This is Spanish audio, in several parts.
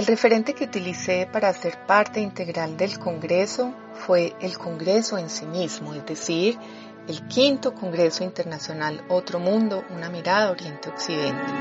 El referente que utilicé para ser parte integral del Congreso fue el Congreso en sí mismo, es decir, el quinto Congreso Internacional Otro Mundo, una mirada Oriente-Occidente.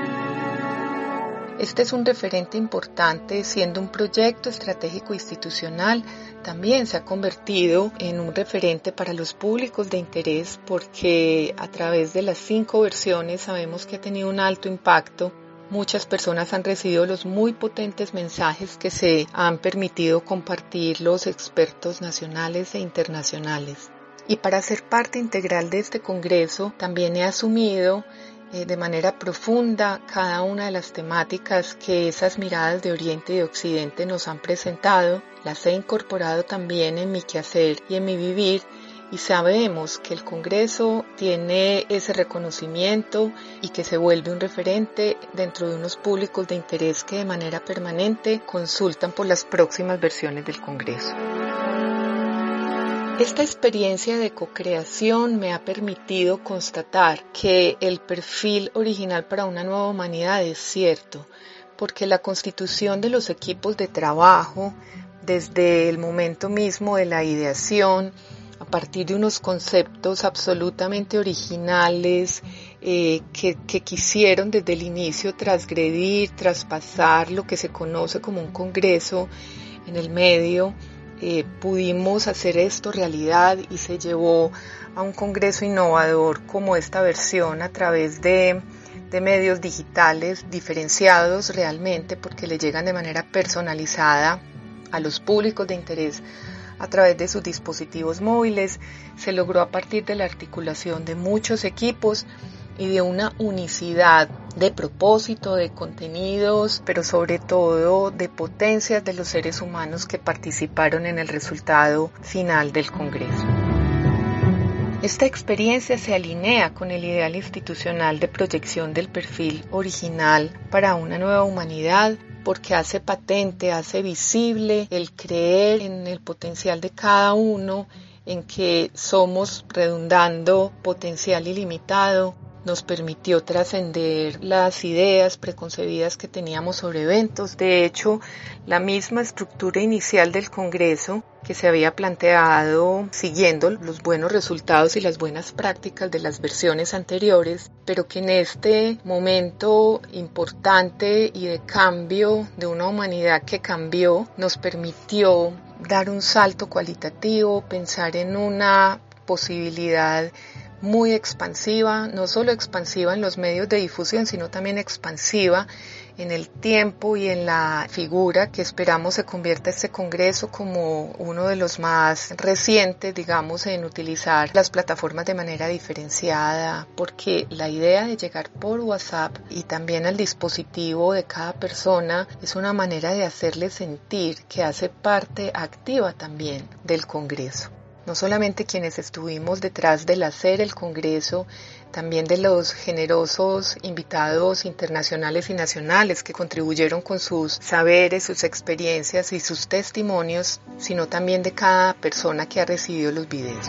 Este es un referente importante, siendo un proyecto estratégico institucional, también se ha convertido en un referente para los públicos de interés porque a través de las cinco versiones sabemos que ha tenido un alto impacto Muchas personas han recibido los muy potentes mensajes que se han permitido compartir los expertos nacionales e internacionales. Y para ser parte integral de este Congreso también he asumido eh, de manera profunda cada una de las temáticas que esas miradas de Oriente y de Occidente nos han presentado, las he incorporado también en mi quehacer y en mi vivir y sabemos que el Congreso tiene ese reconocimiento y que se vuelve un referente dentro de unos públicos de interés que de manera permanente consultan por las próximas versiones del Congreso. Esta experiencia de co-creación me ha permitido constatar que el perfil original para una nueva humanidad es cierto, porque la constitución de los equipos de trabajo, desde el momento mismo de la ideación, a partir de unos conceptos absolutamente originales eh, que, quisieron desde el inicio transgredir, traspasar lo que se conoce como un congreso en el medio. Eh, pudimos hacer esto realidad y se llevó a un congreso innovador como esta versión a través de, de medios digitales diferenciados realmente porque le llegan de manera personalizada a los públicos de interés a través de sus dispositivos móviles. Se logró a partir de la articulación de muchos equipos y de una unicidad de propósito, de contenidos, pero sobre todo de potencias de los seres humanos que participaron en el resultado final del Congreso. Esta experiencia se alinea con el ideal institucional de proyección del perfil original para una nueva humanidad porque hace patente, hace visible el creer en el potencial de cada uno, en que somos redundando potencial ilimitado, nos permitió trascender las ideas preconcebidas que teníamos sobre eventos. De hecho, la misma estructura inicial del Congreso que se había planteado siguiendo los buenos resultados y las buenas prácticas de las versiones anteriores, pero que en este momento importante y de cambio de una humanidad que cambió nos permitió dar un salto cualitativo, pensar en una posibilidad muy expansiva, no solo expansiva en los medios de difusión, sino también expansiva en el tiempo y en la figura que esperamos se convierta este Congreso como uno de los más recientes, digamos, en utilizar las plataformas de manera diferenciada, porque la idea de llegar por WhatsApp y también al dispositivo de cada persona es una manera de hacerle sentir que hace parte activa también del Congreso no solamente quienes estuvimos detrás del hacer el Congreso, también de los generosos invitados internacionales y nacionales que contribuyeron con sus saberes, sus experiencias y sus testimonios, sino también de cada persona que ha recibido los videos.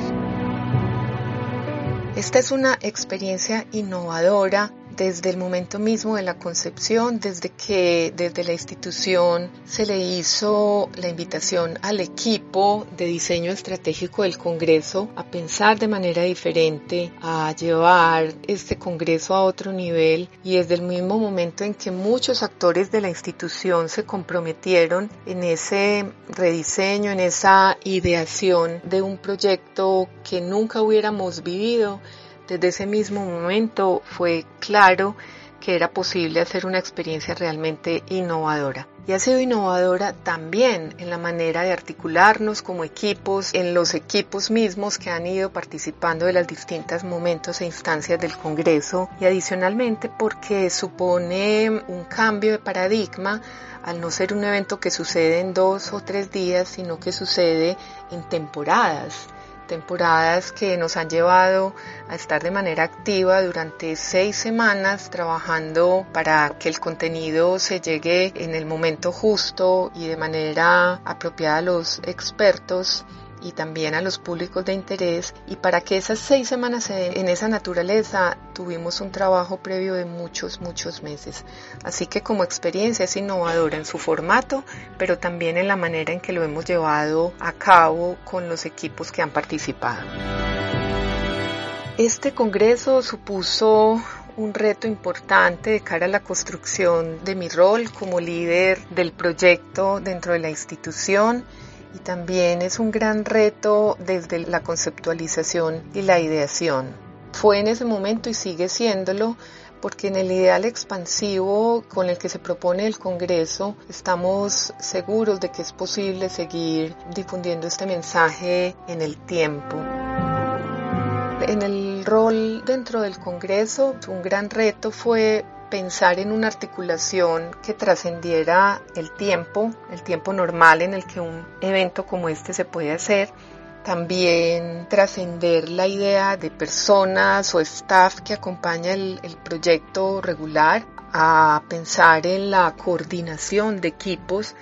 Esta es una experiencia innovadora desde el momento mismo de la concepción, desde que desde la institución se le hizo la invitación al equipo de diseño estratégico del Congreso a pensar de manera diferente, a llevar este Congreso a otro nivel y desde el mismo momento en que muchos actores de la institución se comprometieron en ese rediseño, en esa ideación de un proyecto que nunca hubiéramos vivido, desde ese mismo momento fue claro que era posible hacer una experiencia realmente innovadora. Y ha sido innovadora también en la manera de articularnos como equipos, en los equipos mismos que han ido participando de los distintos momentos e instancias del Congreso y adicionalmente porque supone un cambio de paradigma al no ser un evento que sucede en dos o tres días, sino que sucede en temporadas temporadas que nos han llevado a estar de manera activa durante seis semanas trabajando para que el contenido se llegue en el momento justo y de manera apropiada a los expertos y también a los públicos de interés. Y para que esas seis semanas en esa naturaleza tuvimos un trabajo previo de muchos, muchos meses. Así que como experiencia es innovadora en su formato, pero también en la manera en que lo hemos llevado a cabo con los equipos que han participado. Este congreso supuso un reto importante de cara a la construcción de mi rol como líder del proyecto dentro de la institución y también es un gran reto desde la conceptualización y la ideación. Fue en ese momento y sigue siéndolo porque en el ideal expansivo con el que se propone el Congreso estamos seguros de que es posible seguir difundiendo este mensaje en el tiempo. En el rol dentro del Congreso, un gran reto fue pensar en una articulación que trascendiera el tiempo, el tiempo normal en el que un evento como este se puede hacer, también trascender la idea de personas o staff que acompaña el, el, proyecto regular a pensar en la coordinación de equipos,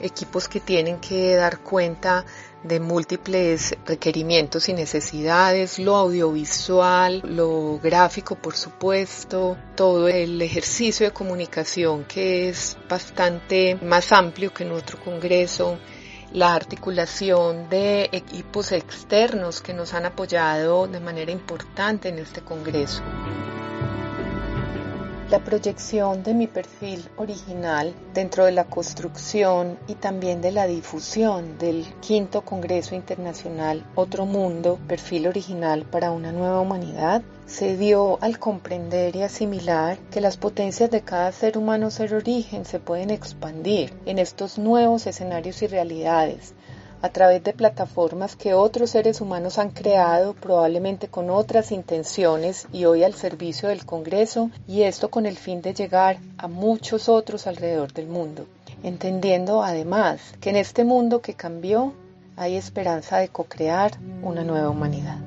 equipos que tienen que dar cuenta de múltiples requerimientos y necesidades, lo audiovisual, lo gráfico por supuesto, todo el ejercicio de comunicación que es bastante más amplio que en otro congreso, la articulación de equipos externos que nos han apoyado de manera importante en este congreso. La proyección de mi perfil original dentro de la construcción y también de la difusión del quinto Congreso Internacional Otro Mundo, perfil original para una nueva humanidad, se dio al comprender y asimilar que las potencias de cada ser humano ser origen se pueden expandir en estos nuevos escenarios y realidades a través de plataformas que otros seres humanos han creado, probablemente con otras intenciones y hoy al servicio del Congreso, y esto con el fin de llegar a muchos otros alrededor del mundo, entendiendo además que en este mundo que cambió hay esperanza de co-crear una nueva humanidad.